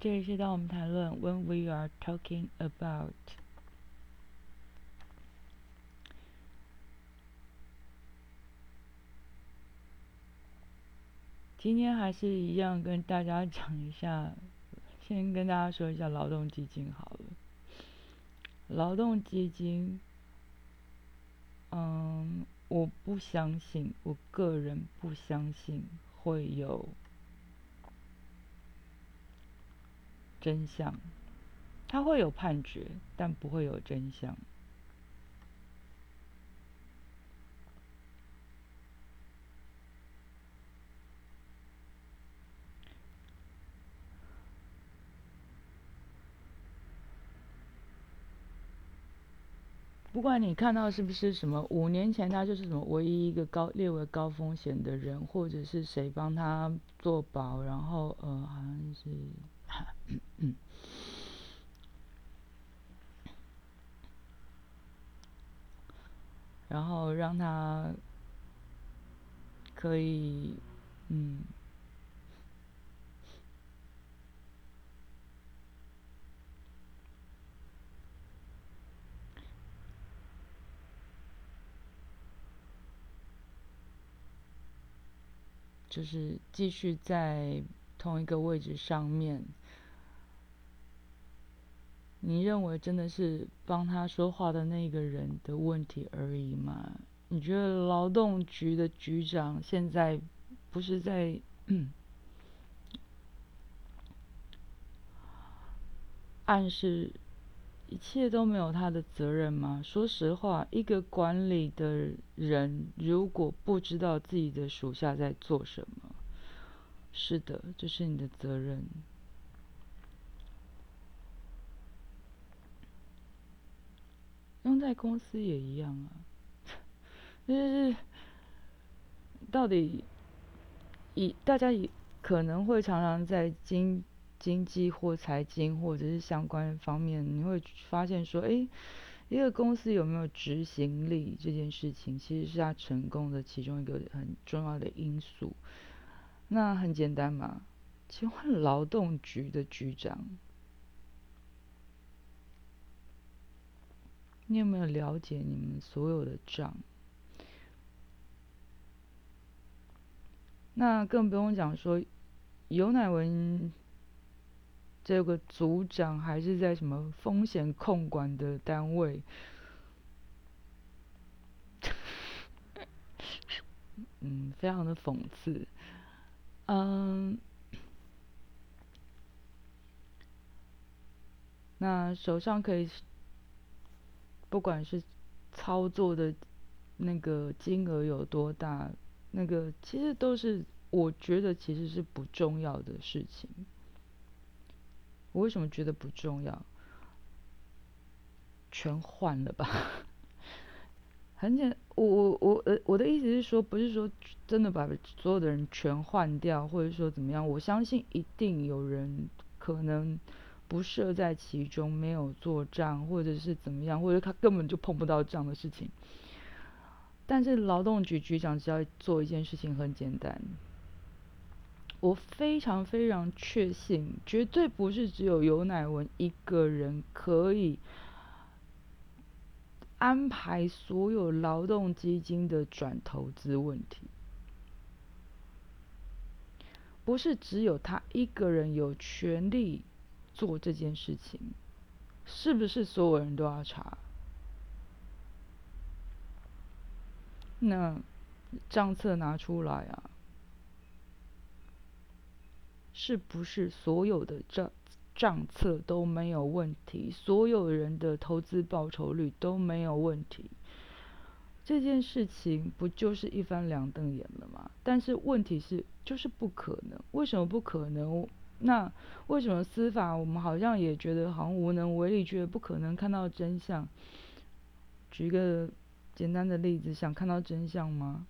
这里是当我们谈论 when we are talking about。今天还是一样跟大家讲一下，先跟大家说一下劳动基金好了。劳动基金，嗯，我不相信，我个人不相信会有真相。它会有判决，但不会有真相。不管你看到是不是什么，五年前他就是什么唯一一个高列为高风险的人，或者是谁帮他做保，然后呃好像是，然后让他可以嗯。就是继续在同一个位置上面，你认为真的是帮他说话的那个人的问题而已吗？你觉得劳动局的局长现在不是在 暗示？一切都没有他的责任吗？说实话，一个管理的人如果不知道自己的属下在做什么，是的，这是你的责任。在公司也一样啊，就是到底以大家以可能会常常在经。经济或财经或者是相关方面，你会发现说，哎，一个公司有没有执行力这件事情，其实是它成功的其中一个很重要的因素。那很简单嘛，请问劳动局的局长，你有没有了解你们所有的账？那更不用讲说，尤乃文。这个组长还是在什么风险控管的单位？嗯，非常的讽刺。嗯，那手上可以，不管是操作的那个金额有多大，那个其实都是我觉得其实是不重要的事情。我为什么觉得不重要？全换了吧？很简，我我我呃，我的意思是说，不是说真的把所有的人全换掉，或者说怎么样？我相信一定有人可能不设在其中，没有做账，或者是怎么样，或者他根本就碰不到这样的事情。但是劳动局局长只要做一件事情，很简单。我非常非常确信，绝对不是只有尤乃文一个人可以安排所有劳动基金的转投资问题，不是只有他一个人有权利做这件事情，是不是所有人都要查？那账册拿出来啊！是不是所有的账账册都没有问题？所有人的投资报酬率都没有问题？这件事情不就是一翻两瞪眼了吗？但是问题是，就是不可能。为什么不可能？那为什么司法我们好像也觉得好像无能为力，觉得不可能看到真相？举个简单的例子，想看到真相吗？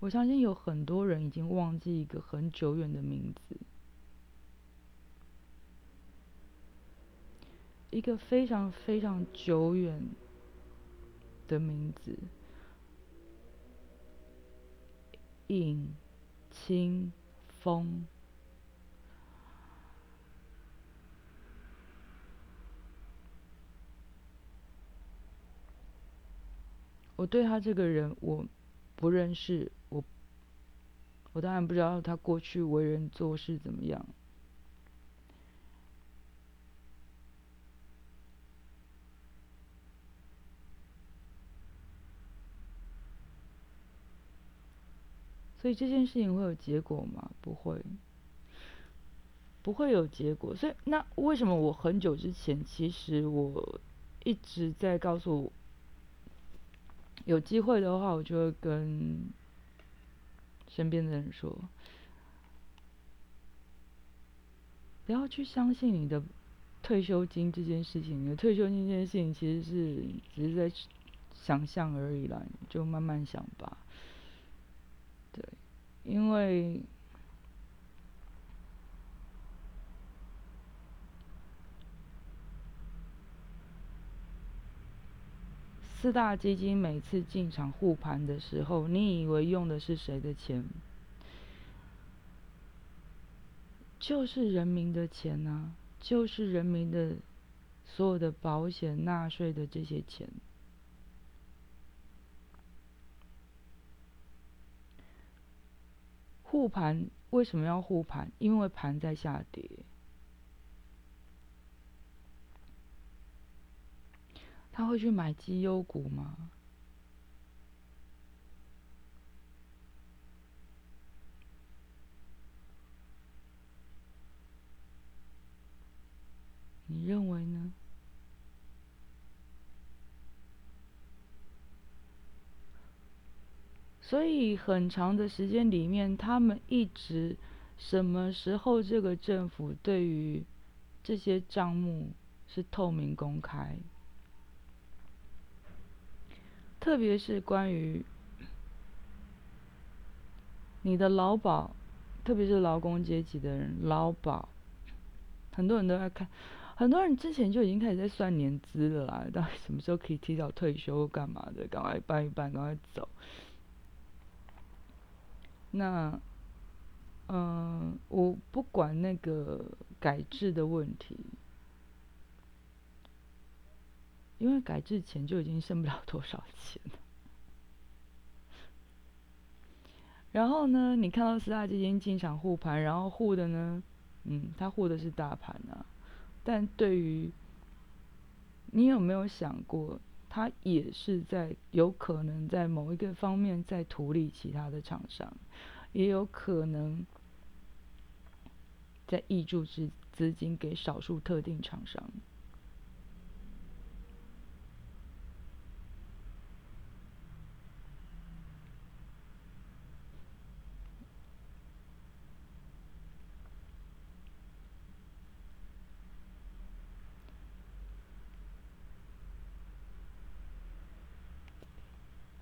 我相信有很多人已经忘记一个很久远的名字，一个非常非常久远的名字——尹清风。我对他这个人我不认识我我当然不知道他过去为人做事怎么样。所以这件事情会有结果吗？不会，不会有结果。所以那为什么我很久之前，其实我一直在告诉我，有机会的话，我就会跟身边的人说，不要去相信你的退休金这件事情。你的退休金这件事情其实是只是在想象而已啦，就慢慢想吧。因为四大基金每次进场护盘的时候，你以为用的是谁的钱？就是人民的钱呐，就是人民的所有的保险、纳税的这些钱。护盘为什么要护盘？因为盘在下跌。他会去买绩优股吗？你认为呢？所以很长的时间里面，他们一直什么时候这个政府对于这些账目是透明公开？特别是关于你的劳保，特别是劳工阶级的人，劳保，很多人都在看，很多人之前就已经开始在算年资了啦，到底什么时候可以提早退休干嘛的？赶快办一办，赶快走。那，嗯，我不管那个改制的问题，因为改制前就已经剩不了多少钱了。然后呢，你看到四大基金进场护盘，然后护的呢，嗯，他护的是大盘啊。但对于你有没有想过，他也是在有可能在某一个方面在图利其他的厂商？也有可能在挹注资资金给少数特定厂商。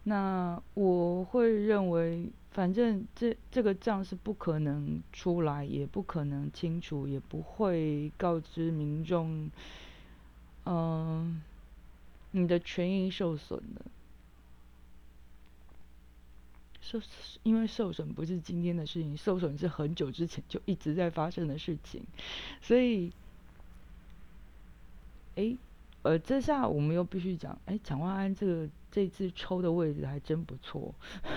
那我会认为。反正这这个账是不可能出来，也不可能清楚，也不会告知民众，嗯，你的权益受损的，受因为受损不是今天的事情，受损是很久之前就一直在发生的事情，所以，哎，呃，这下我们又必须讲，哎，蒋万安这个这次抽的位置还真不错。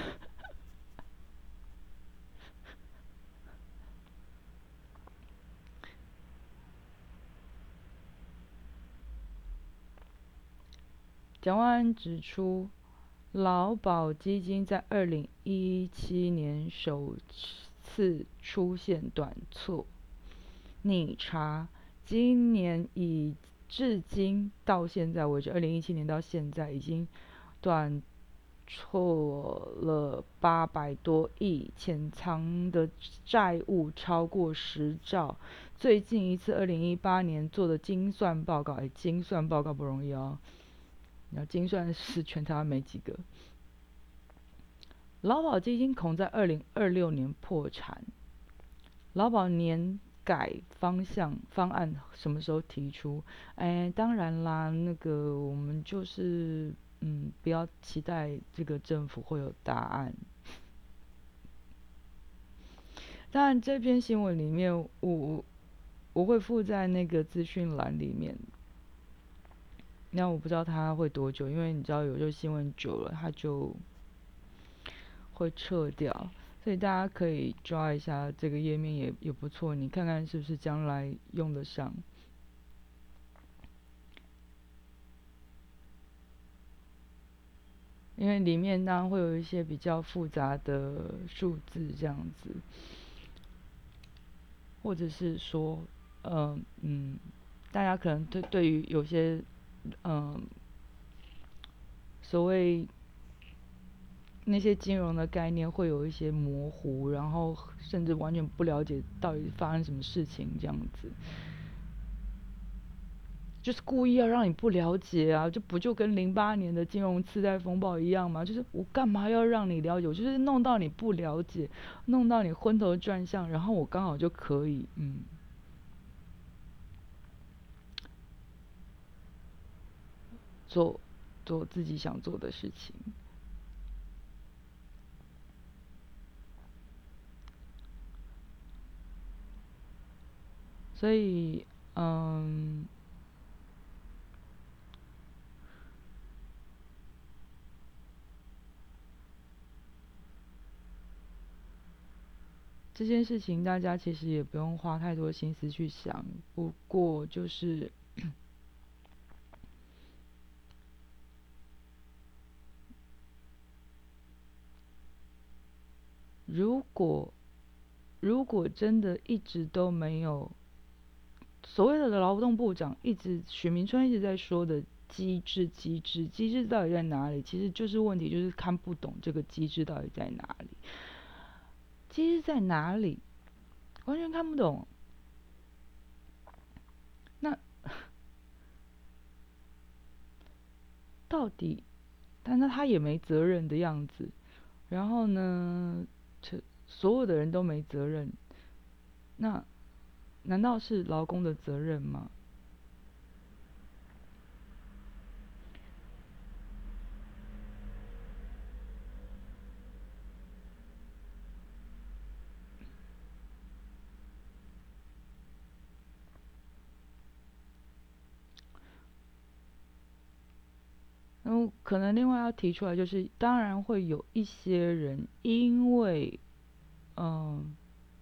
蒋万安指出，劳保基金在二零一七年首次出现短错逆差，今年已至今到现在为止，二零一七年到现在已经短错了八百多亿，潜藏的债务超过十兆。最近一次二零一八年做的精算报告，哎，精算报告不容易哦。要精算师全台湾没几个，劳保基金恐在二零二六年破产。劳保年改方向方案什么时候提出？哎，当然啦，那个我们就是嗯，不要期待这个政府会有答案。当然，这篇新闻里面，我我会附在那个资讯栏里面。那我不知道它会多久，因为你知道有时候新闻久了它就会撤掉，所以大家可以抓一下这个页面也也不错，你看看是不是将来用得上。因为里面当然会有一些比较复杂的数字这样子，或者是说，嗯嗯，大家可能对对于有些，嗯，所谓那些金融的概念会有一些模糊，然后甚至完全不了解到底发生什么事情这样子。就是故意要让你不了解啊，就不就跟零八年的金融次贷风暴一样吗？就是我干嘛要让你了解？我就是弄到你不了解，弄到你昏头转向，然后我刚好就可以，嗯，做做自己想做的事情。所以，嗯。这件事情大家其实也不用花太多心思去想，不过就是，如果如果真的一直都没有所谓的劳动部长一直许明春一直在说的机制机制机制到底在哪里？其实就是问题就是看不懂这个机制到底在哪里。机制在哪里？完全看不懂。那到底？但那他也没责任的样子。然后呢？这所有的人都没责任。那难道是劳工的责任吗？然后可能另外要提出来，就是当然会有一些人因为，嗯，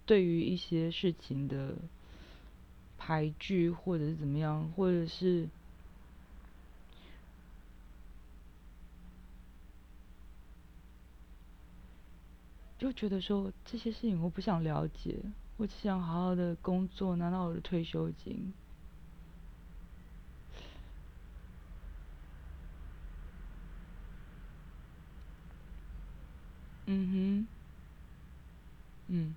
对于一些事情的排剧或者是怎么样，或者是就觉得说这些事情我不想了解，我只想好好的工作，拿到我的退休金。嗯哼，嗯，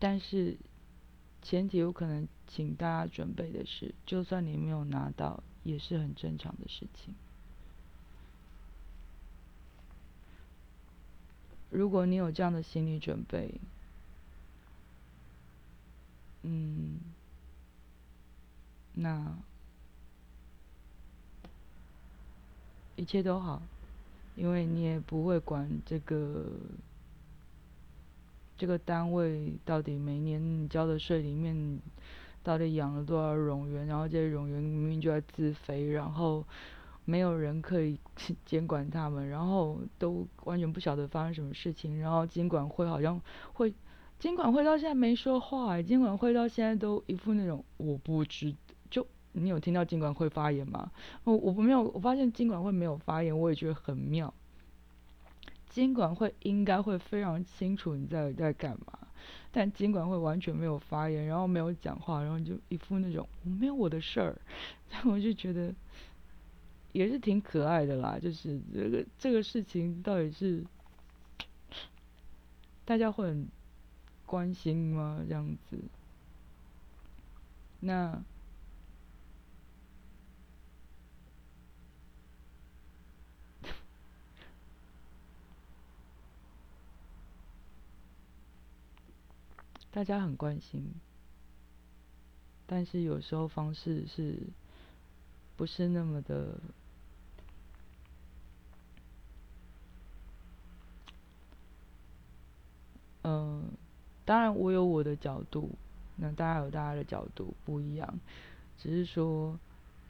但是前提有可能，请大家准备的是，就算你没有拿到，也是很正常的事情。如果你有这样的心理准备，嗯，那。一切都好，因为你也不会管这个这个单位到底每年交的税里面到底养了多少冗员，然后这些冗员明明就在自肥，然后没有人可以监管他们，然后都完全不晓得发生什么事情，然后监管会好像会监管会到现在没说话，监管会到现在都一副那种我不知。就你有听到监管会发言吗？我我没有，我发现监管会没有发言，我也觉得很妙。监管会应该会非常清楚你在在干嘛，但监管会完全没有发言，然后没有讲话，然后就一副那种我没有我的事儿，我就觉得也是挺可爱的啦。就是这个这个事情到底是 大家会很关心吗？这样子，那。大家很关心，但是有时候方式是不是那么的，嗯，当然我有我的角度，那大家有大家的角度不一样，只是说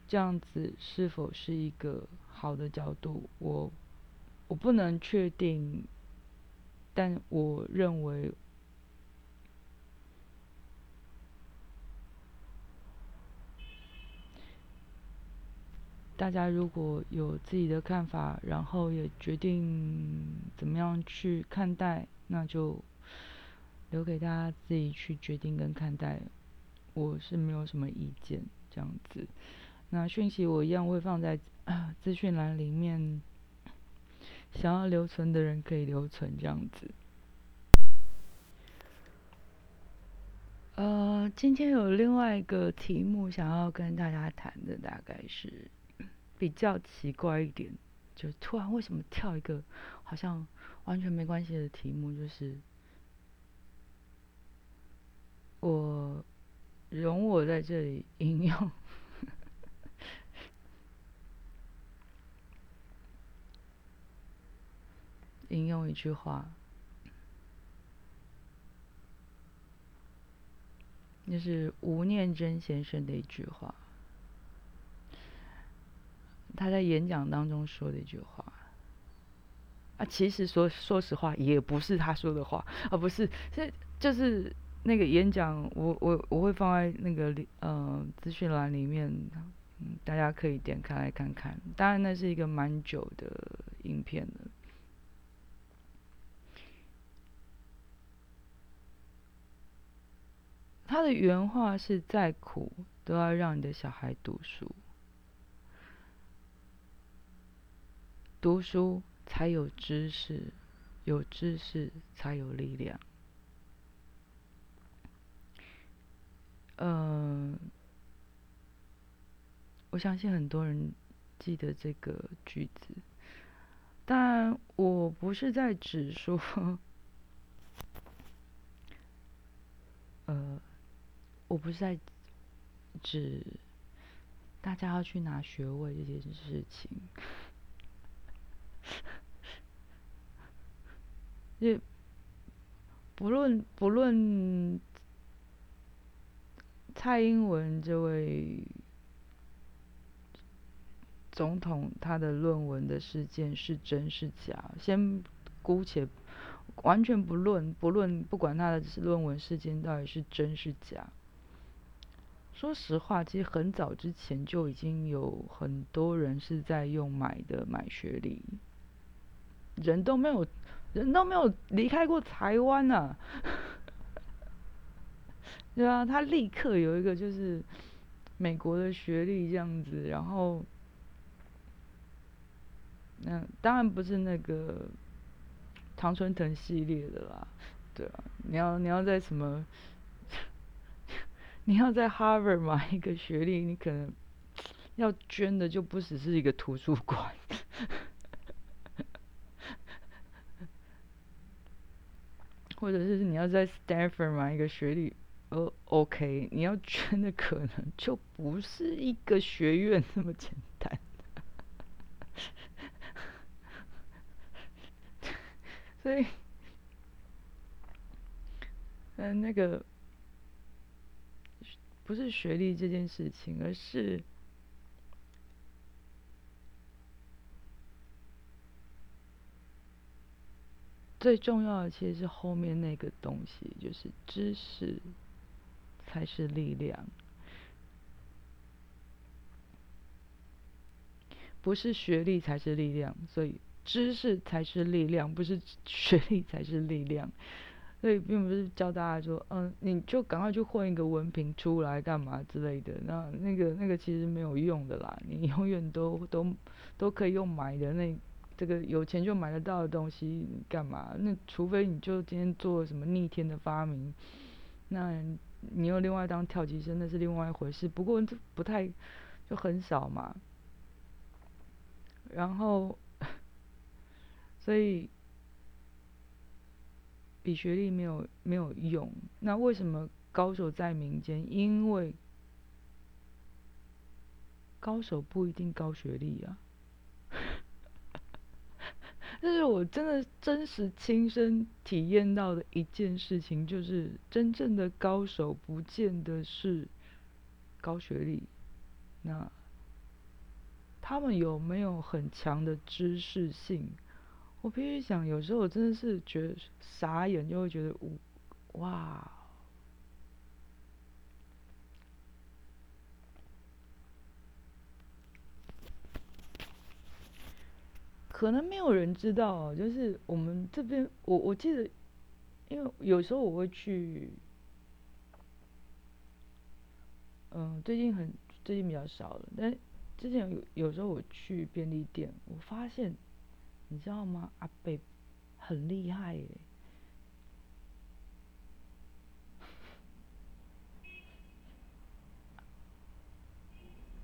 这样子是否是一个好的角度，我我不能确定，但我认为。大家如果有自己的看法，然后也决定怎么样去看待，那就留给大家自己去决定跟看待。我是没有什么意见这样子。那讯息我一样会放在 资讯栏里面，想要留存的人可以留存这样子。呃，今天有另外一个题目想要跟大家谈的，大概是。比较奇怪一点，就突然为什么跳一个好像完全没关系的题目，就是我容我在这里引用引用一句话，那是吴念真先生的一句话。他在演讲当中说的一句话，啊，其实说说实话，也不是他说的话，啊，不是，是就是那个演讲，我我我会放在那个里，呃，资讯栏里面，嗯，大家可以点开来看看。当然，那是一个蛮久的影片了。他的原话是：再苦都要让你的小孩读书。读书才有知识，有知识才有力量。嗯，我相信很多人记得这个句子，但我不是在指说，呃，我不是在指大家要去拿学位这件事情。就不论不论蔡英文这位总统他的论文的事件是真是假，先姑且完全不论不论不管他的论文事件到底是真是假。说实话，其实很早之前就已经有很多人是在用买的买学历，人都没有。人都没有离开过台湾呢，对啊，他立刻有一个就是美国的学历这样子，然后，那当然不是那个唐春藤系列的啦，对啊，你要你要在什么，你要在 Harvard 买一个学历，你可能要捐的就不只是一个图书馆。或者是你要在 Stanford 买一个学历，呃，OK，你要捐的可能就不是一个学院那么简单。所以，嗯，那个不是学历这件事情，而是。最重要的其实是后面那个东西，就是知识才是力量，不是学历才是力量，所以知识才是力量，不是学历才是力量。所以并不是教大家说，嗯，你就赶快去混一个文凭出来干嘛之类的，那那个那个其实没有用的啦，你永远都都都可以用买的那。这个有钱就买得到的东西，干嘛？那除非你就今天做什么逆天的发明，那你又另外当跳级生，那是另外一回事。不过这不太，就很少嘛。然后，所以比学历没有没有用。那为什么高手在民间？因为高手不一定高学历啊。这是我真的真实亲身体验到的一件事情，就是真正的高手不见得是高学历，那他们有没有很强的知识性？我必须讲，有时候我真的是觉得傻眼，就会觉得哇。可能没有人知道，就是我们这边，我我记得，因为有时候我会去，嗯，最近很最近比较少了，但之前有有时候我去便利店，我发现，你知道吗？阿北很厉害耶。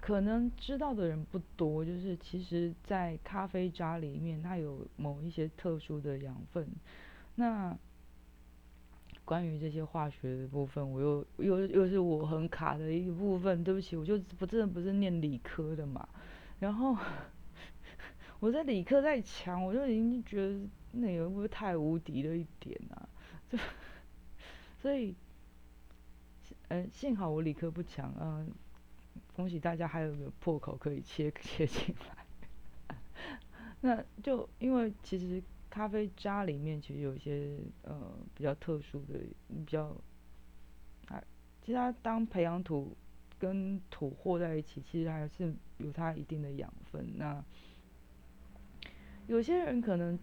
可能知道的人不多，就是其实，在咖啡渣里面，它有某一些特殊的养分。那关于这些化学的部分，我又又又是我很卡的一部分。对不起，我就不真的不是念理科的嘛。然后我在理科再强，我就已经觉得那个会不会太无敌了一点啊？就 所以，嗯，幸好我理科不强啊。恭喜大家还有个破口可以切 切进来，那就因为其实咖啡渣里面其实有一些呃比较特殊的比较，啊，其实它当培养土跟土和在一起，其实还是有它一定的养分。那有些人可能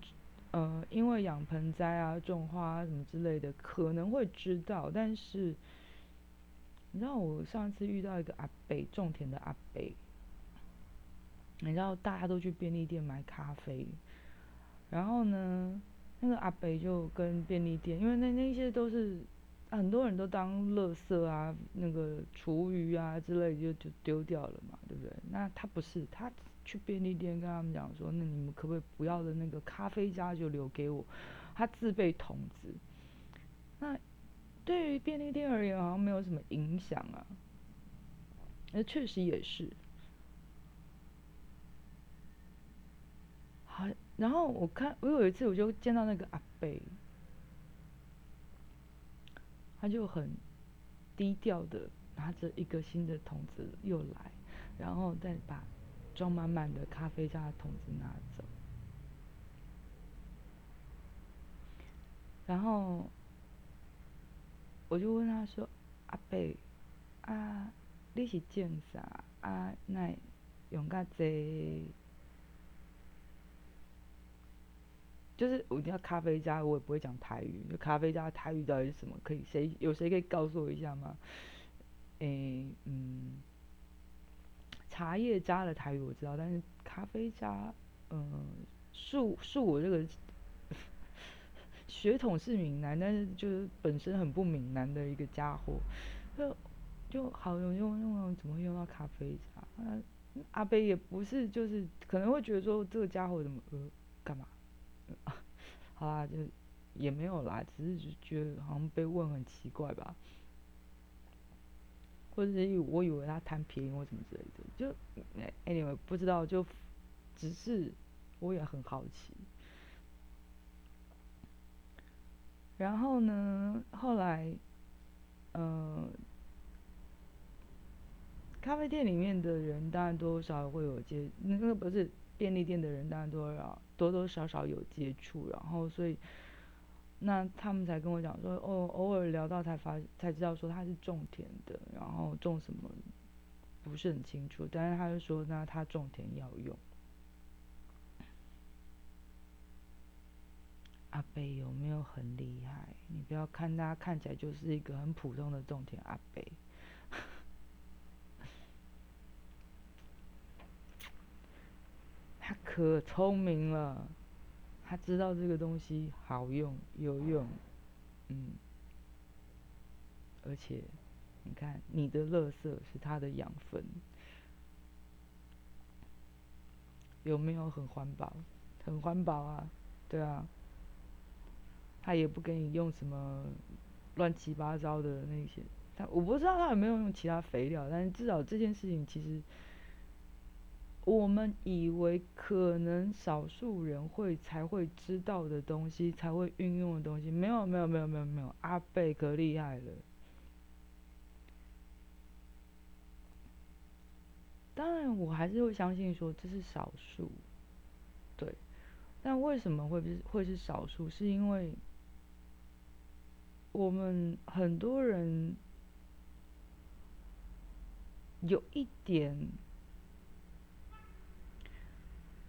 呃因为养盆栽啊、种花什么之类的可能会知道，但是。你知道我上次遇到一个阿北种田的阿北，你知道大家都去便利店买咖啡，然后呢，那个阿北就跟便利店，因为那那些都是很多人都当垃圾啊，那个厨余啊之类就就丢掉了嘛，对不对？那他不是，他去便利店跟他们讲说，那你们可不可以不要的那个咖啡渣就留给我，他自备桶子，那。对于便利店而言，好像没有什么影响啊。那确实也是。好，然后我看，我有一次我就见到那个阿贝，他就很低调的拿着一个新的桶子又来，然后再把装满满的咖啡渣的桶子拿走，然后。我就问他说：“阿伯，啊，你是种啥？啊，那用噶济？就是我一定要咖啡渣，我也不会讲台语。就咖啡渣台语到底是什么？可以谁有谁可以告诉我一下吗？诶，嗯，茶叶渣的台语我知道，但是咖啡渣，嗯，恕恕我这个。”血统是闽南，但是就是本身很不闽南的一个家伙，就就好用用用怎么会用到咖啡茶？阿贝也不是，就是可能会觉得说这个家伙怎么呃干嘛？啊 好啦，就也没有啦，只是觉得好像被问很奇怪吧，或者是我以为他贪便宜或什么之类的，就 anyway 不知道，就只是我也很好奇。然后呢？后来，呃，咖啡店里面的人当然多少会有接，那个不是便利店的人当然多少多多少少有接触，然后所以，那他们才跟我讲说，哦，偶尔聊到才发才知道说他是种田的，然后种什么不是很清楚，但是他就说那他种田要用。阿北有没有很厉害？你不要看他看起来就是一个很普通的种田阿北，他可聪明了，他知道这个东西好用有用，嗯，而且你看你的垃圾是他的养分，有没有很环保？很环保啊，对啊。他也不给你用什么乱七八糟的那些，他我不知道他有没有用其他肥料，但是至少这件事情其实我们以为可能少数人会才会知道的东西，才会运用的东西，没有没有没有没有没有，阿贝可厉害了。当然，我还是会相信说这是少数，对。但为什么会是会是少数？是因为我们很多人有一点。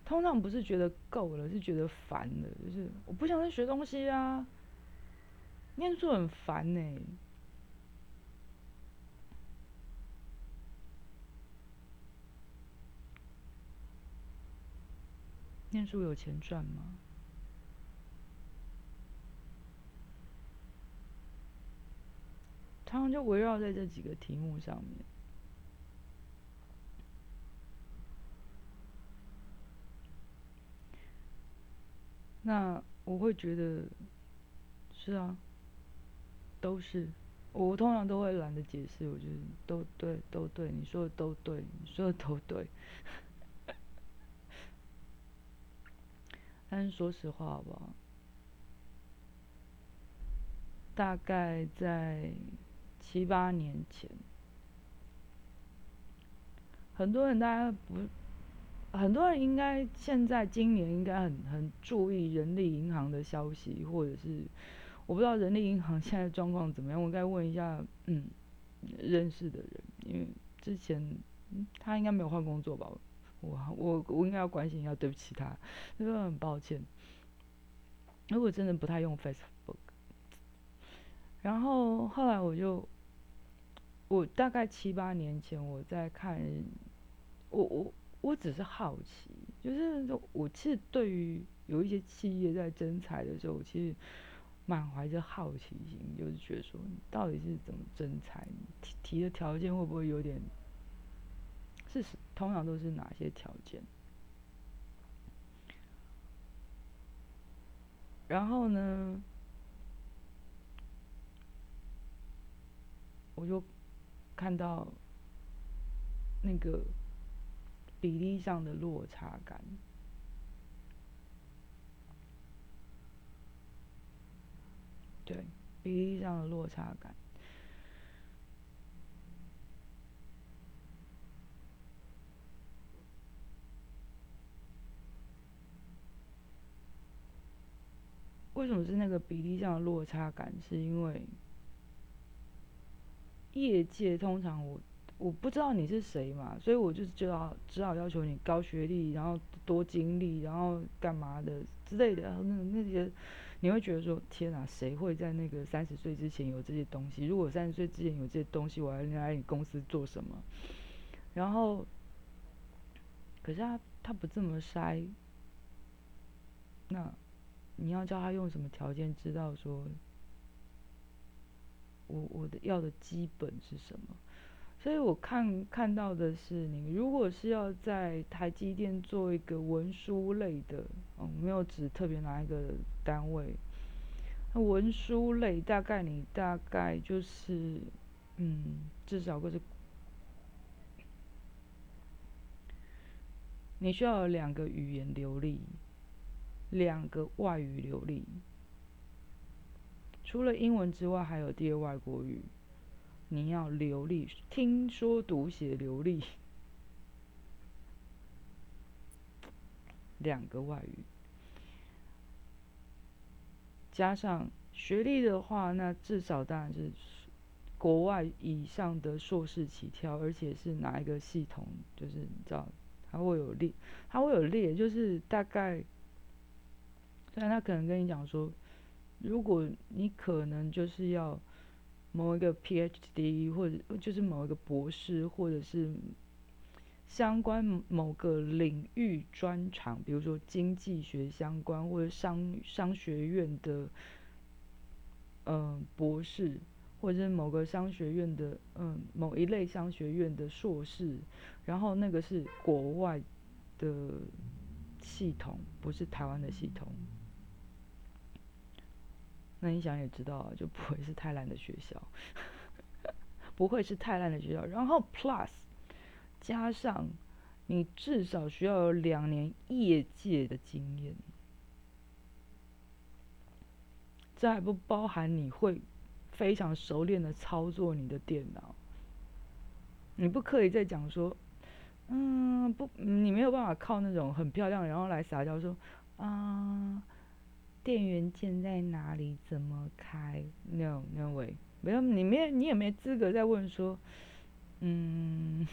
通常不是觉得够了，是觉得烦了，就是我不想再学东西啊，念书很烦呢。念书有钱赚吗？常常就围绕在这几个题目上面。那我会觉得，是啊，都是，我通常都会懒得解释，我觉得都对，都对，你说的都对，你说的都对。但是说实话吧，大概在七八年前，很多人大家不。很多人应该现在今年应该很很注意人力银行的消息，或者是我不知道人力银行现在状况怎么样，我该问一下，嗯，认识的人，因为之前他应该没有换工作吧？我我我应该要关心一下，对不起他，真的很抱歉。如果真的不太用 Facebook，然后后来我就，我大概七八年前我在看，我我。我只是好奇，就是我其实对于有一些企业在征才的时候，其实满怀着好奇心，就是觉得说你到底是怎么征才，提提的条件会不会有点，是通常都是哪些条件？然后呢，我就看到那个。比例上的落差感，对，比例上的落差感。为什么是那个比例上的落差感？是因为业界通常我。我不知道你是谁嘛，所以我就只好只好要求你高学历，然后多经历，然后干嘛的之类的。那那些你会觉得说，天哪，谁会在那个三十岁之前有这些东西？如果三十岁之前有这些东西，我要来你公司做什么？然后，可是他他不这么筛，那你要叫他用什么条件知道说，我我的要的基本是什么？所以我看看到的是，你如果是要在台积电做一个文书类的，嗯，没有指特别哪一个单位，那文书类大概你大概就是，嗯，至少个是，你需要有两个语言流利，两个外语流利，除了英文之外，还有第二外国语。你要流利，听说读写流利，两个外语，加上学历的话，那至少当然是国外以上的硕士起跳，而且是哪一个系统，就是你知道，它会有列，它会有列，就是大概，虽然他可能跟你讲说，如果你可能就是要。某一个 PhD 或者就是某一个博士，或者是相关某个领域专长，比如说经济学相关或者商商学院的，嗯，博士，或者是某个商学院的，嗯，某一类商学院的硕士，然后那个是国外的系统，不是台湾的系统。那你想也知道，就不会是太烂的学校，不会是太烂的学校。然后 plus 加上你至少需要有两年业界的经验。这还不包含你会非常熟练的操作你的电脑。你不可以再讲说，嗯，不，你没有办法靠那种很漂亮，然后来撒娇说，啊，电源键在哪里？怎么开？No，No way，没有，你没，你也没资格再问说，嗯，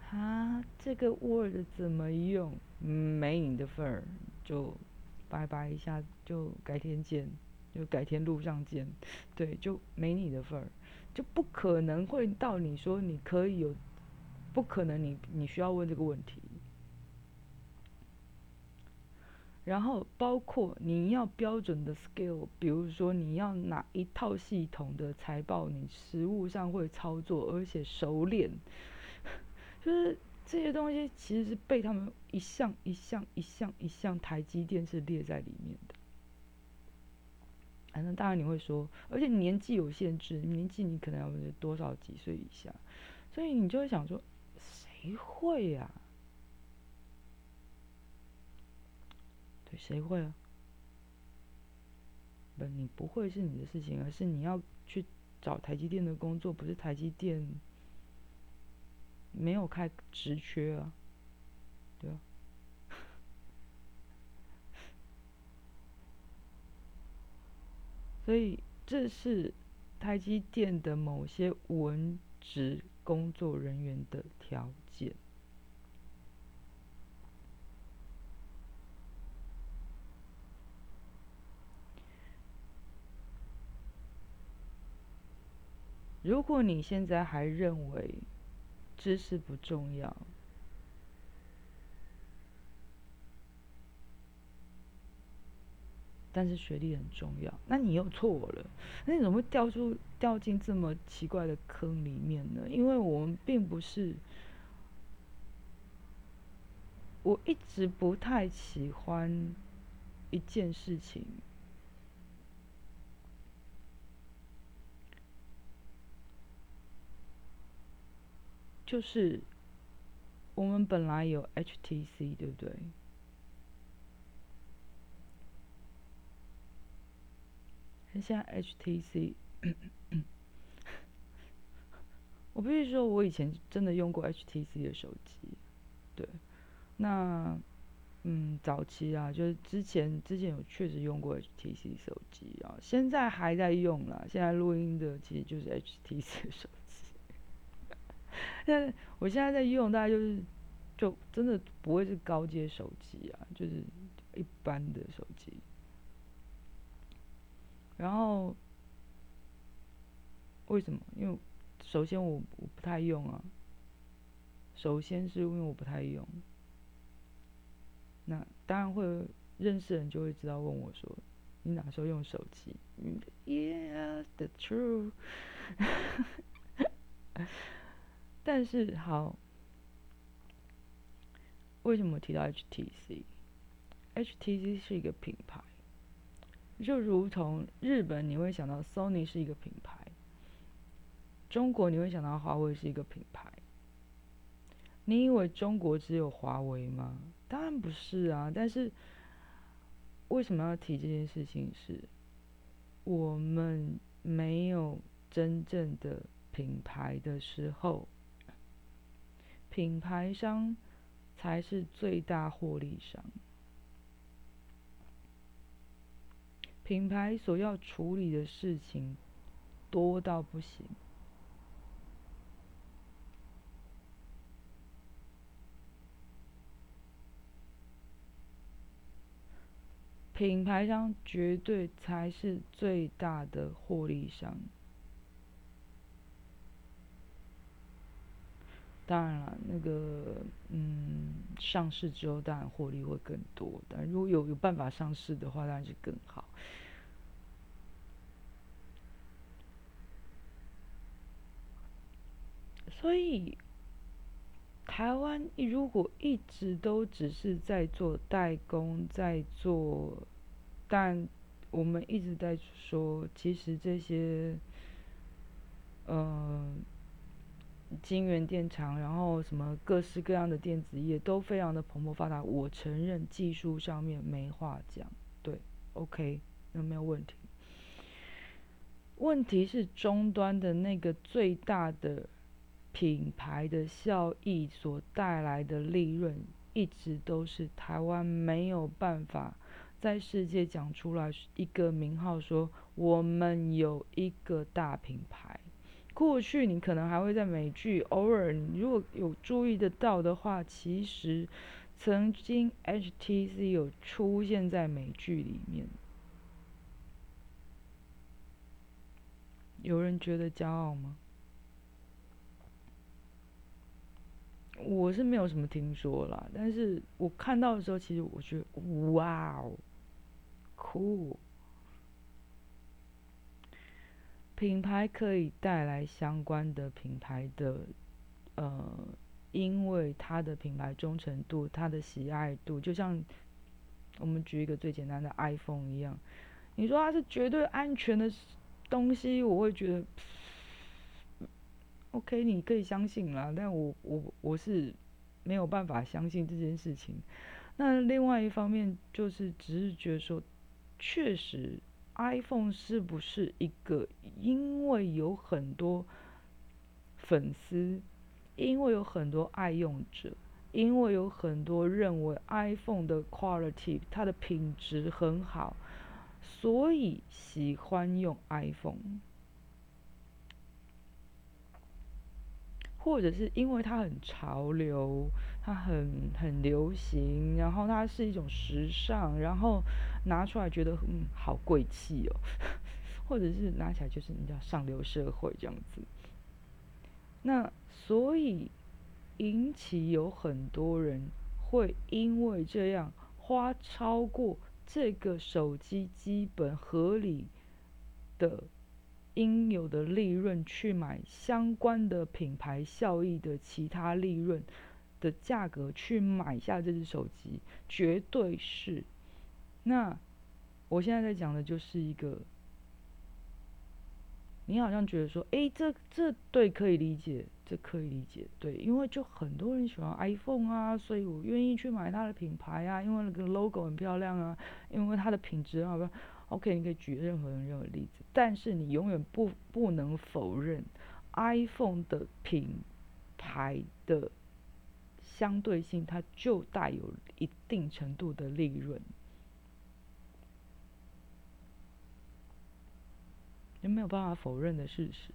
啊，这个 Word 怎么用？没你的份儿，就拜拜一下，就改天见，就改天路上见，对，就没你的份儿。就不可能会到你说你可以有，不可能你你需要问这个问题。然后包括你要标准的 skill，比如说你要哪一套系统的财报，你实物上会操作而且熟练，就是这些东西其实是被他们一项一项一项一项台积电是列在里面的。反正当然你会说，而且年纪有限制，年纪你可能要多少几岁以下，所以你就会想说，谁会呀？对，谁会啊？不，你不会是你的事情，而是你要去找台积电的工作，不是台积电没有开职缺啊，对啊？所以这是台积电的某些文职工作人员的条件。如果你现在还认为知识不重要，但是学历很重要，那你又错了。那你怎么会掉出掉进这么奇怪的坑里面呢？因为我们并不是，我一直不太喜欢一件事情，就是我们本来有 HTC，对不对？现在 HTC，我必须说，我以前真的用过 HTC 的手机，对，那嗯，早期啊，就是之前之前有确实用过 HTC 手机啊，现在还在用啦。现在录音的其实就是 HTC 手，但我现在在用，大概就是就真的不会是高阶手机啊，就是一般的手机。然后，为什么？因为首先我我不太用啊。首先是因为我不太用。那当然会认识人就会知道问我说：“你哪时候用手机？” Yeah, the true。但是好，为什么提到 HTC？HTC 是一个品牌。就如同日本，你会想到 Sony 是一个品牌；中国你会想到华为是一个品牌。你以为中国只有华为吗？当然不是啊！但是为什么要提这件事情？是我们没有真正的品牌的时候，品牌商才是最大获利商。品牌所要处理的事情多到不行，品牌商绝对才是最大的获利商。当然了，那个嗯，上市之后当然获利会更多，但如果有有办法上市的话，当然是更好。所以，台湾如果一直都只是在做代工，在做，但我们一直在说，其实这些，嗯。晶圆电厂，然后什么各式各样的电子业都非常的蓬勃发达。我承认技术上面没话讲，对，OK，那没有问题。问题是终端的那个最大的品牌的效益所带来的利润，一直都是台湾没有办法在世界讲出来一个名号，说我们有一个大品牌。过去你可能还会在美剧偶尔，你如果有注意得到的话，其实曾经 HTC 有出现在美剧里面。有人觉得骄傲吗？我是没有什么听说啦，但是我看到的时候，其实我觉得哇哦，cool。品牌可以带来相关的品牌的，呃，因为它的品牌忠诚度、它的喜爱度，就像我们举一个最简单的 iPhone 一样，你说它是绝对安全的东西，我会觉得，OK，你可以相信啦，但我我我是没有办法相信这件事情。那另外一方面就是只是觉得说，确实。iPhone 是不是一个因为有很多粉丝，因为有很多爱用者，因为有很多认为 iPhone 的 quality 它的品质很好，所以喜欢用 iPhone，或者是因为它很潮流，它很很流行，然后它是一种时尚，然后。拿出来觉得嗯好贵气哦，或者是拿起来就是你叫上流社会这样子。那所以引起有很多人会因为这样花超过这个手机基本合理的应有的利润去买相关的品牌效益的其他利润的价格去买下这只手机，绝对是。那我现在在讲的就是一个，你好像觉得说，哎，这这对可以理解，这可以理解，对，因为就很多人喜欢 iPhone 啊，所以我愿意去买它的品牌啊，因为那个 logo 很漂亮啊，因为它的品质好不 OK，你可以举任何人任何例子，但是你永远不不能否认 iPhone 的品牌的相对性，它就带有一定程度的利润。也没有办法否认的事实。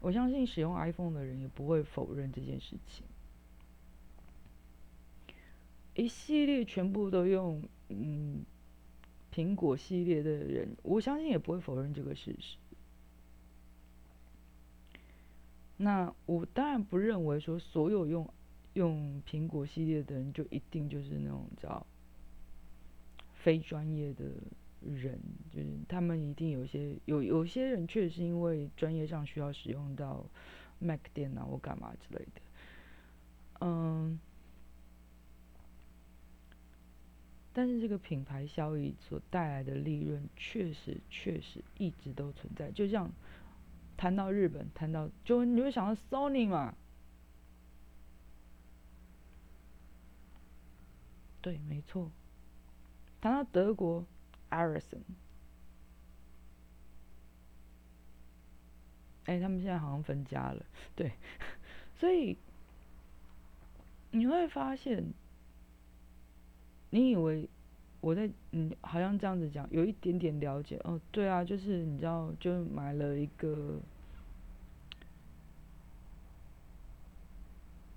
我相信使用 iPhone 的人也不会否认这件事情。一系列全部都用嗯苹果系列的人，我相信也不会否认这个事实。那我当然不认为说所有用用苹果系列的人就一定就是那种叫。非专业的人，就是他们一定有些有有些人确实是因为专业上需要使用到 Mac 电脑或干嘛之类的，嗯，但是这个品牌效益所带来的利润确实确实一直都存在。就像谈到日本，谈到就你会想到 Sony 嘛？对，没错。谈到德国，Arison，哎，他们现在好像分家了，对，所以你会发现，你以为我在嗯，好像这样子讲，有一点点了解哦，对啊，就是你知道，就买了一个。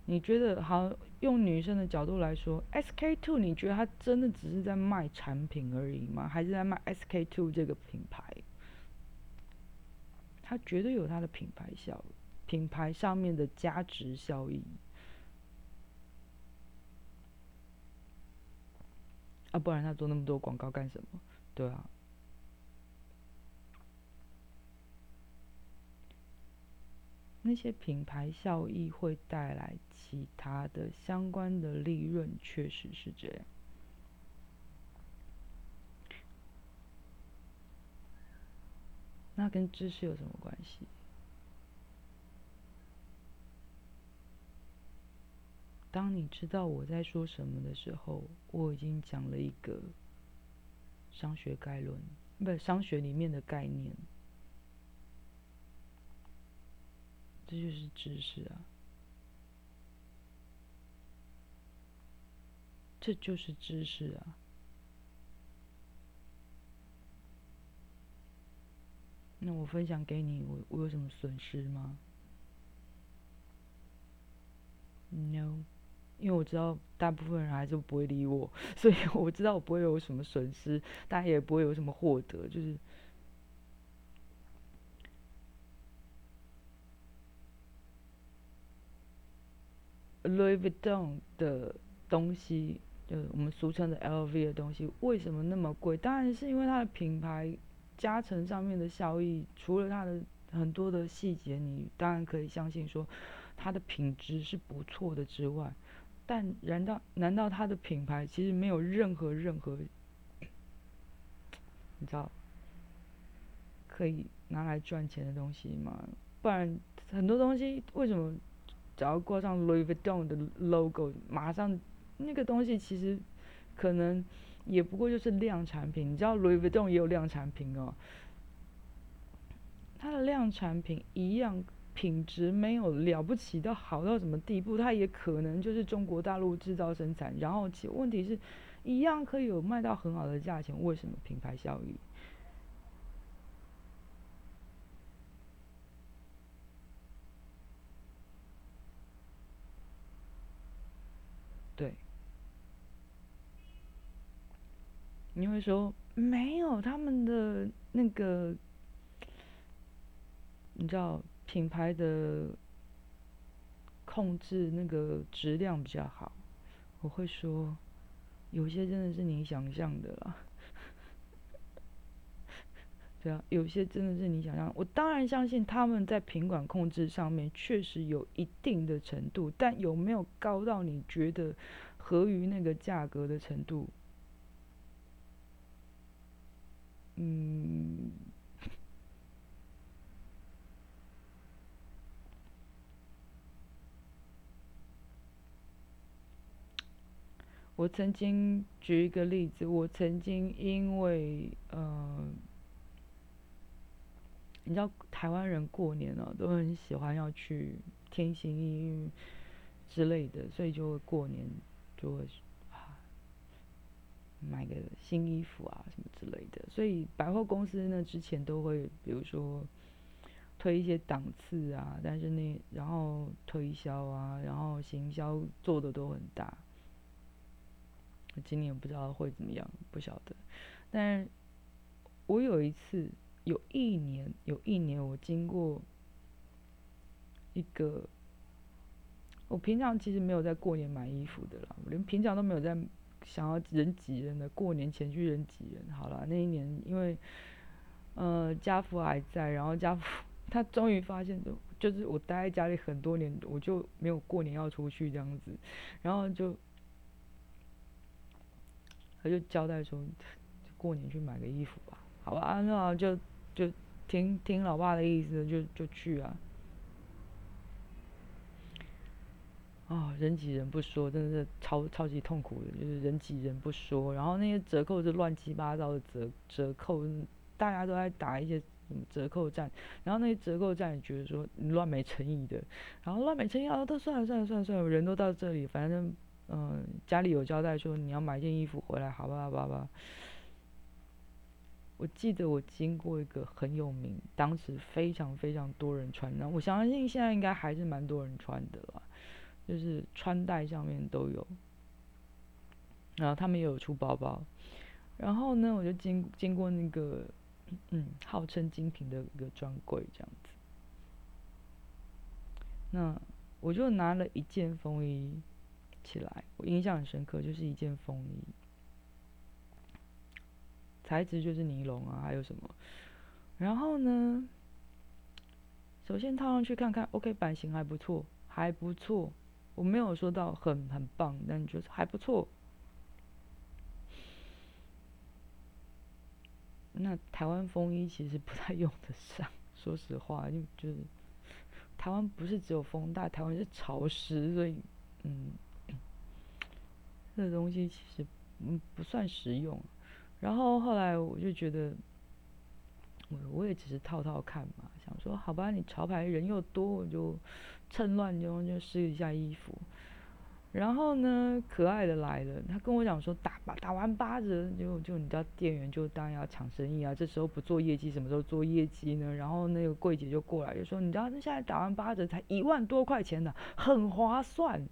你觉得好？用女生的角度来说，SK two，你觉得它真的只是在卖产品而已吗？还是在卖 SK two 这个品牌？它绝对有它的品牌效，品牌上面的价值效益。啊，不然他做那么多广告干什么？对啊。那些品牌效益会带来其他的相关的利润，确实是这样。那跟知识有什么关系？当你知道我在说什么的时候，我已经讲了一个商学概论，不，商学里面的概念，这就是知识啊，这就是知识啊。那我分享给你，我我有什么损失吗？No。因为我知道大部分人还是不会理我，所以我知道我不会有什么损失，大家也不会有什么获得。就是 Louis Vuitton 的东西，就是我们俗称的 LV 的东西，为什么那么贵？当然是因为它的品牌加成上面的效益，除了它的很多的细节，你当然可以相信说它的品质是不错的之外。但难道难道它的品牌其实没有任何任何，你知道，可以拿来赚钱的东西吗？不然很多东西为什么只要挂上 Louis Vuitton 的 logo，马上那个东西其实可能也不过就是量产品。你知道 Louis Vuitton 也有量产品哦，它的量产品一样。品质没有了不起到好到什么地步，它也可能就是中国大陆制造生产，然后其问题是，一样可以有卖到很好的价钱，为什么品牌效益？对，你会说没有他们的那个，你知道？品牌的控制那个质量比较好，我会说，有些真的是你想象的啦。对啊，有些真的是你想象。我当然相信他们在品管控制上面确实有一定的程度，但有没有高到你觉得合于那个价格的程度？嗯。我曾经举一个例子，我曾经因为呃，你知道台湾人过年呢都很喜欢要去天心衣之类的，所以就会过年就会买个新衣服啊什么之类的，所以百货公司呢之前都会比如说推一些档次啊，但是那然后推销啊，然后行销做的都很大。今年不知道会怎么样，不晓得。但是我有一次，有一年，有一年我经过一个，我平常其实没有在过年买衣服的啦，我连平常都没有在想要人挤人的，过年前去人挤人。好了，那一年因为呃家父还在，然后家父他终于发现，就就是我待在家里很多年，我就没有过年要出去这样子，然后就。他就交代说，过年去买个衣服吧，好吧，那就就听听老爸的意思，就就去啊。哦，人挤人不说，真的是超超级痛苦的，就是人挤人不说，然后那些折扣是乱七八糟的折折扣，大家都在打一些什么折扣战，然后那些折扣战也觉得说你乱没诚意的，然后乱没诚意啊，都算了算了算了算了，人都到这里，反正。嗯，家里有交代说你要买件衣服回来，好吧，好吧，好吧。我记得我经过一个很有名，当时非常非常多人穿，那我相信现在应该还是蛮多人穿的吧，就是穿戴上面都有。然后他们也有出包包，然后呢，我就经经过那个嗯，号称精品的一个专柜这样子，那我就拿了一件风衣。起来，我印象很深刻，就是一件风衣，材质就是尼龙啊，还有什么？然后呢，首先套上去看看，OK，版型还不错，还不错。我没有说到很很棒，但就是还不错。那台湾风衣其实不太用得上，说实话，就就是台湾不是只有风大，台湾是潮湿，所以嗯，这东西其实嗯不算实用。然后后来我就觉得，我我也只是套套看嘛，想说好吧，你潮牌人又多，我就趁乱中就试一下衣服。然后呢，可爱的来了，他跟我讲说打吧，打完八折就就你知道店员就当然要抢生意啊，这时候不做业绩，什么时候做业绩呢？然后那个柜姐就过来就说，你知道那现在打完八折才一万多块钱呢，很划算。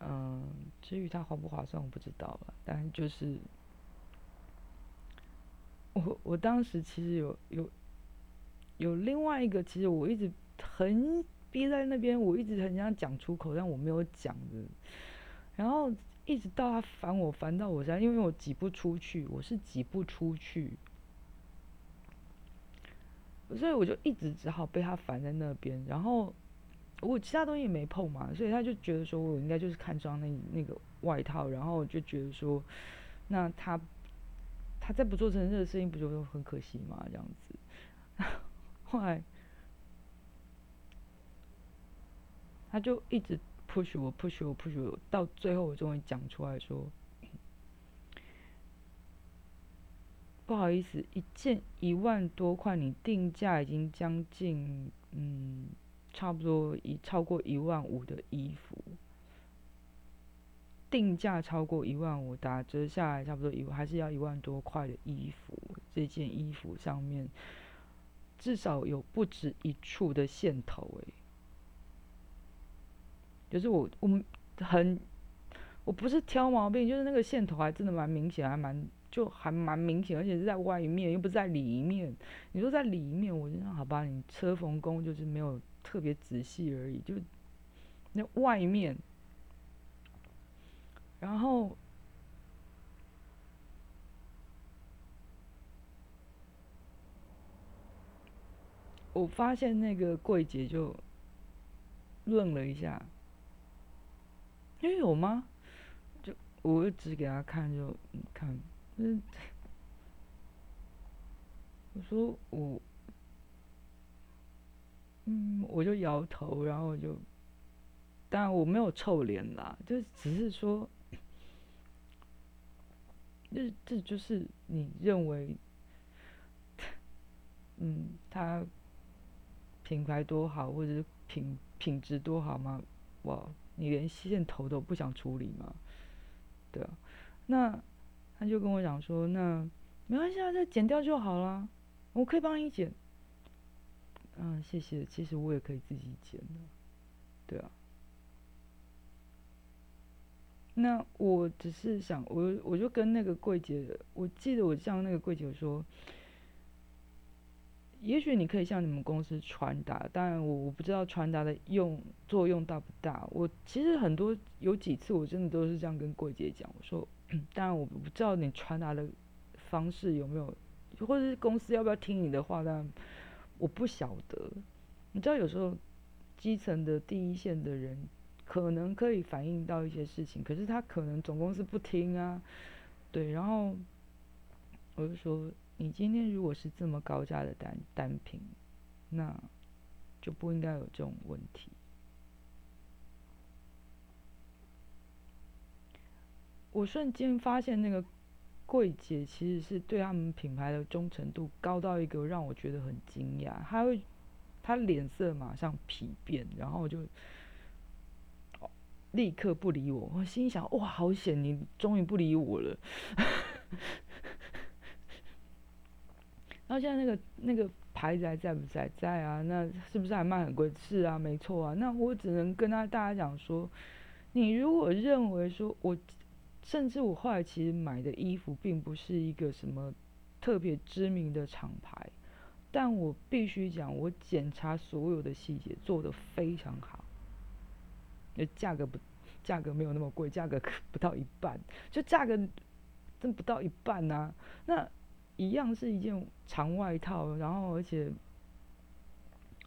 嗯，至于它划不划算，我不知道了，但就是我我当时其实有有有另外一个，其实我一直。很憋在那边，我一直很想讲出口，但我没有讲的。然后一直到他烦我，烦到我家，因为我挤不出去，我是挤不出去，所以我就一直只好被他烦在那边。然后我其他东西也没碰嘛，所以他就觉得说我应该就是看中那那个外套，然后就觉得说，那他他再不做成这个事情，不就很可惜嘛？这样子，后来。他就一直 push 我，push 我，push 我，到最后我终于讲出来说：“不好意思，一件一万多块，你定价已经将近，嗯，差不多一超过一万五的衣服，定价超过一万五，打折下来差不多一还是要一万多块的衣服，这件衣服上面至少有不止一处的线头，诶。就是我，我们很，我不是挑毛病，就是那个线头还真的蛮明显，还蛮就还蛮明显，而且是在外面，又不是在里面。你说在里面，我就说好吧，你车缝工就是没有特别仔细而已，就那外面。然后我发现那个柜姐就愣了一下。因为有吗？就我就指给他看，就看，我说我，嗯，我就摇头，然后就，当然我没有臭脸啦，就只是说，就这就是你认为，嗯，他品牌多好，或者是品品质多好吗？哇！你连线头都不想处理吗？对啊，那他就跟我讲说，那没关系啊，这剪掉就好了，我可以帮你剪。嗯，谢谢，其实我也可以自己剪的，对啊。那我只是想，我我就跟那个柜姐，我记得我向那个柜姐说。也许你可以向你们公司传达，当然我我不知道传达的用作用大不大。我其实很多有几次我真的都是这样跟柜姐讲，我说，当然我不知道你传达的方式有没有，或者是公司要不要听你的话，但我不晓得。你知道有时候基层的第一线的人可能可以反映到一些事情，可是他可能总公司不听啊，对，然后我就说。你今天如果是这么高价的单单品，那就不应该有这种问题。我瞬间发现，那个柜姐其实是对他们品牌的忠诚度高到一个让我觉得很惊讶。她会，她脸色马上疲变，然后就立刻不理我。我心想：哇，好险，你终于不理我了。然后现在那个那个牌子还在不在？在啊，那是不是还卖很贵？是啊，没错啊。那我只能跟他大家讲说，你如果认为说我，甚至我后来其实买的衣服并不是一个什么特别知名的厂牌，但我必须讲，我检查所有的细节做得非常好。那价格不，价格没有那么贵，价格不到一半，就价格真不到一半呐。那。一样是一件长外套，然后而且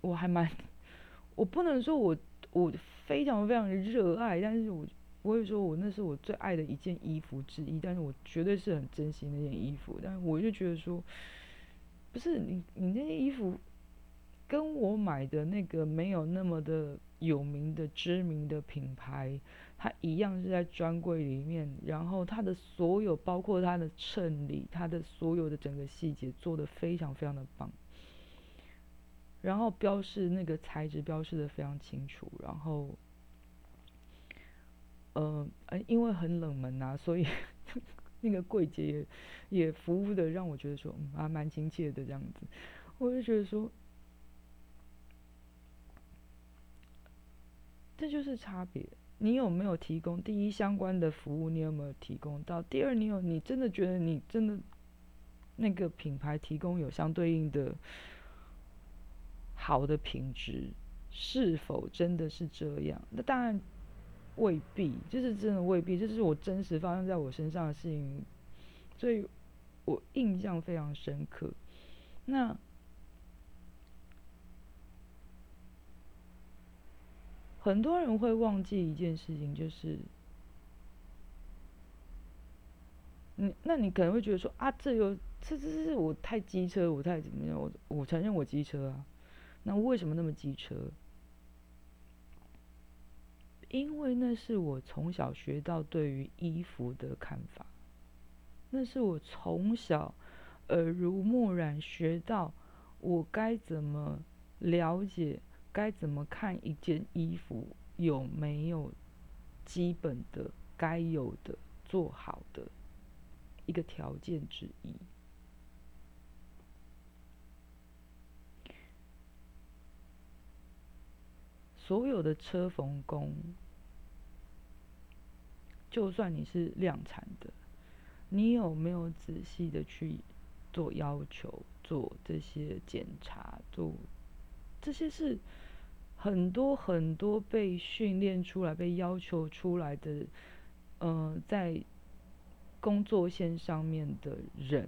我还蛮，我不能说我我非常非常热爱，但是我不会说我那是我最爱的一件衣服之一，但是我绝对是很珍惜那件衣服。但是我就觉得说，不是你你那件衣服跟我买的那个没有那么的有名的知名的品牌，它一样是在专柜里面，然后它的所有包括它的衬里，它的所有的整个细节做的非常非常的棒。然后标示那个材质标示的非常清楚，然后，呃，因为很冷门呐，所以 那个柜姐也也服务的让我觉得说，嗯，还蛮亲切的这样子。我就觉得说，这就是差别。你有没有提供第一相关的服务？你有没有提供到？第二，你有你真的觉得你真的那个品牌提供有相对应的？好的品质是否真的是这样？那当然未必，就是真的未必，这是我真实发生在我身上的事情，所以我印象非常深刻。那很多人会忘记一件事情，就是，你那你可能会觉得说啊，这有这这是我太机车，我太怎么样？我我承认我机车啊。那为什么那么机车？因为那是我从小学到对于衣服的看法，那是我从小耳濡目染学到我该怎么了解，该怎么看一件衣服有没有基本的该有的做好的一个条件之一。所有的车缝工，就算你是量产的，你有没有仔细的去做要求、做这些检查、做这些是很多很多被训练出来、被要求出来的，呃，在工作线上面的人，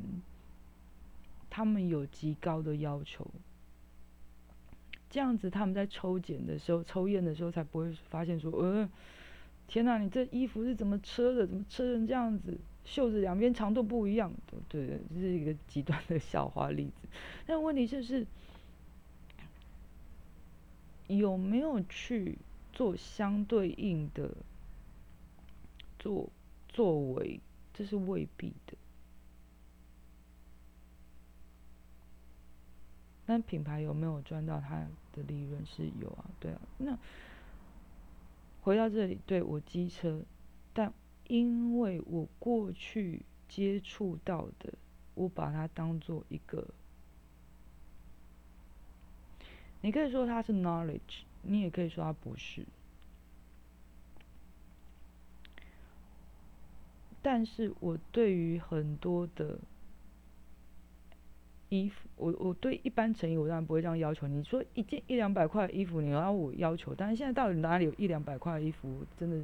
他们有极高的要求。这样子，他们在抽检的时候、抽验的时候，才不会发现说，呃，天哪，你这衣服是怎么车的？怎么车成这样子？袖子两边长度不一样，对对，这是一个极端的笑话例子。但问题就是，有没有去做相对应的做作为？这是未必的。但品牌有没有赚到它的利润是有啊，对啊。那回到这里，对我机车，但因为我过去接触到的，我把它当做一个，你可以说它是 knowledge，你也可以说它不是。但是我对于很多的。衣服，我我对一般成衣我当然不会这样要求。你说一件一两百块的衣服，你要我要求，但是现在到底哪里有一两百块的衣服？真的，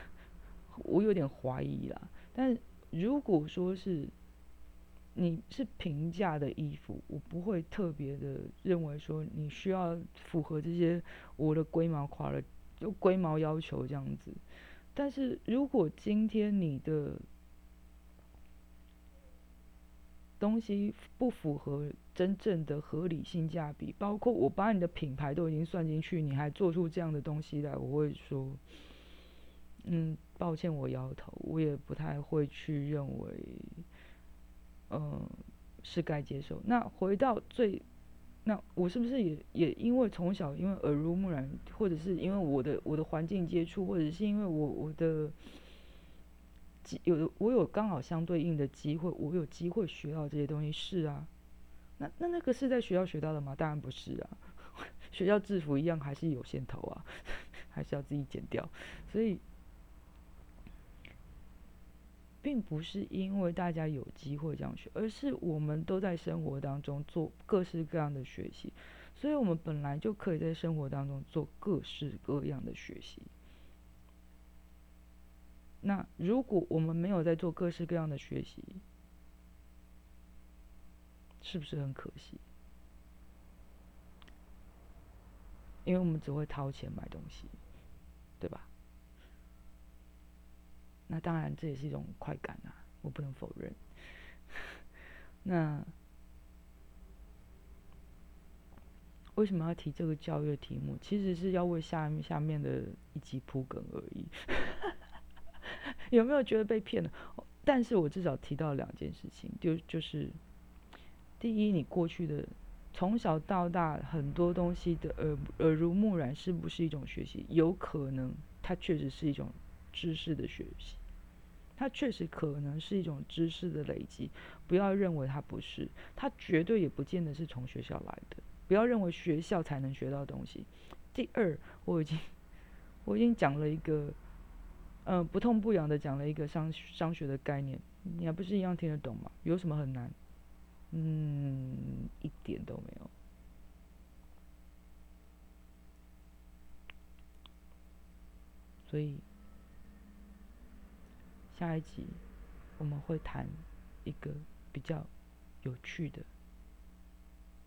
我有点怀疑啦。但如果说是你是平价的衣服，我不会特别的认为说你需要符合这些我的龟毛垮了就龟毛要求这样子。但是如果今天你的东西不符合真正的合理性价比，包括我把你的品牌都已经算进去，你还做出这样的东西来，我会说，嗯，抱歉，我摇头，我也不太会去认为，嗯，是该接受。那回到最，那我是不是也也因为从小因为耳濡目染，或者是因为我的我的环境接触，或者是因为我我的。有我有刚好相对应的机会，我有机会学到这些东西是啊，那那那个是在学校学到的吗？当然不是啊，学校制服一样还是有线头啊，还是要自己剪掉，所以并不是因为大家有机会这样学，而是我们都在生活当中做各式各样的学习，所以我们本来就可以在生活当中做各式各样的学习。那如果我们没有在做各式各样的学习，是不是很可惜？因为我们只会掏钱买东西，对吧？那当然这也是一种快感啊，我不能否认。那为什么要提这个教育的题目？其实是要为下面下面的一集铺梗而已。有没有觉得被骗了？但是我至少提到两件事情，就就是，第一，你过去的从小到大很多东西的耳耳濡目染，是不是一种学习？有可能，它确实是一种知识的学习，它确实可能是一种知识的累积。不要认为它不是，它绝对也不见得是从学校来的。不要认为学校才能学到东西。第二，我已经我已经讲了一个。嗯，不痛不痒的讲了一个商商学的概念，你还不是一样听得懂吗？有什么很难？嗯，一点都没有。所以下一集我们会谈一个比较有趣的，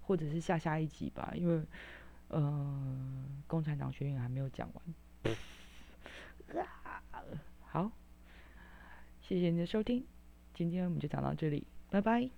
或者是下下一集吧，因为嗯，共产党学院还没有讲完。好，谢谢你的收听，今天我们就讲到这里，拜拜。